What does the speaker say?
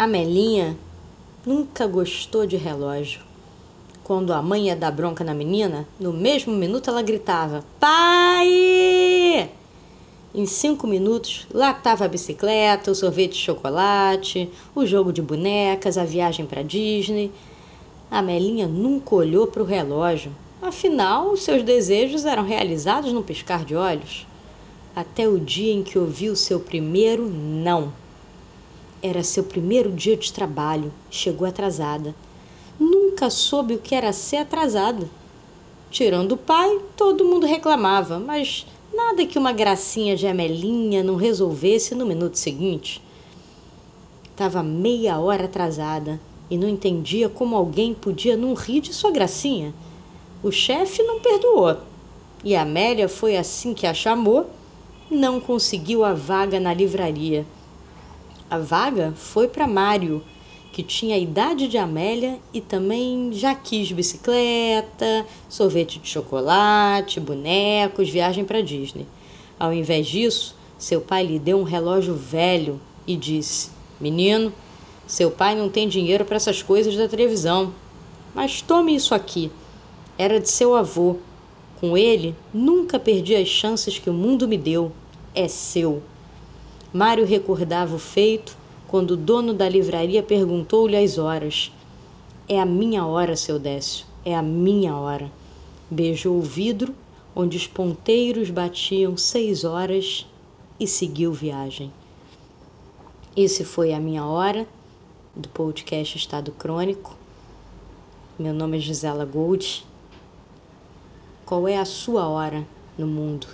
A Melinha nunca gostou de relógio. Quando a mãe ia dar bronca na menina, no mesmo minuto ela gritava: Pai! Em cinco minutos, lá estava a bicicleta, o sorvete de chocolate, o jogo de bonecas, a viagem para Disney. A Melinha nunca olhou para o relógio, afinal, seus desejos eram realizados num piscar de olhos. Até o dia em que ouviu seu primeiro não. Era seu primeiro dia de trabalho. Chegou atrasada. Nunca soube o que era ser atrasada. Tirando o pai, todo mundo reclamava, mas nada que uma gracinha de Amelinha não resolvesse no minuto seguinte. Estava meia hora atrasada e não entendia como alguém podia não rir de sua gracinha. O chefe não perdoou. E Amélia foi assim que a chamou, não conseguiu a vaga na livraria. A vaga foi para Mário, que tinha a idade de Amélia e também já quis bicicleta, sorvete de chocolate, bonecos, viagem para Disney. Ao invés disso, seu pai lhe deu um relógio velho e disse: Menino, seu pai não tem dinheiro para essas coisas da televisão, mas tome isso aqui. Era de seu avô. Com ele, nunca perdi as chances que o mundo me deu. É seu. Mário recordava o feito quando o dono da livraria perguntou-lhe as horas. É a minha hora, seu Décio, é a minha hora. Beijou o vidro, onde os ponteiros batiam seis horas, e seguiu viagem. Esse foi a minha hora do podcast Estado Crônico. Meu nome é Gisela Gold. Qual é a sua hora no mundo?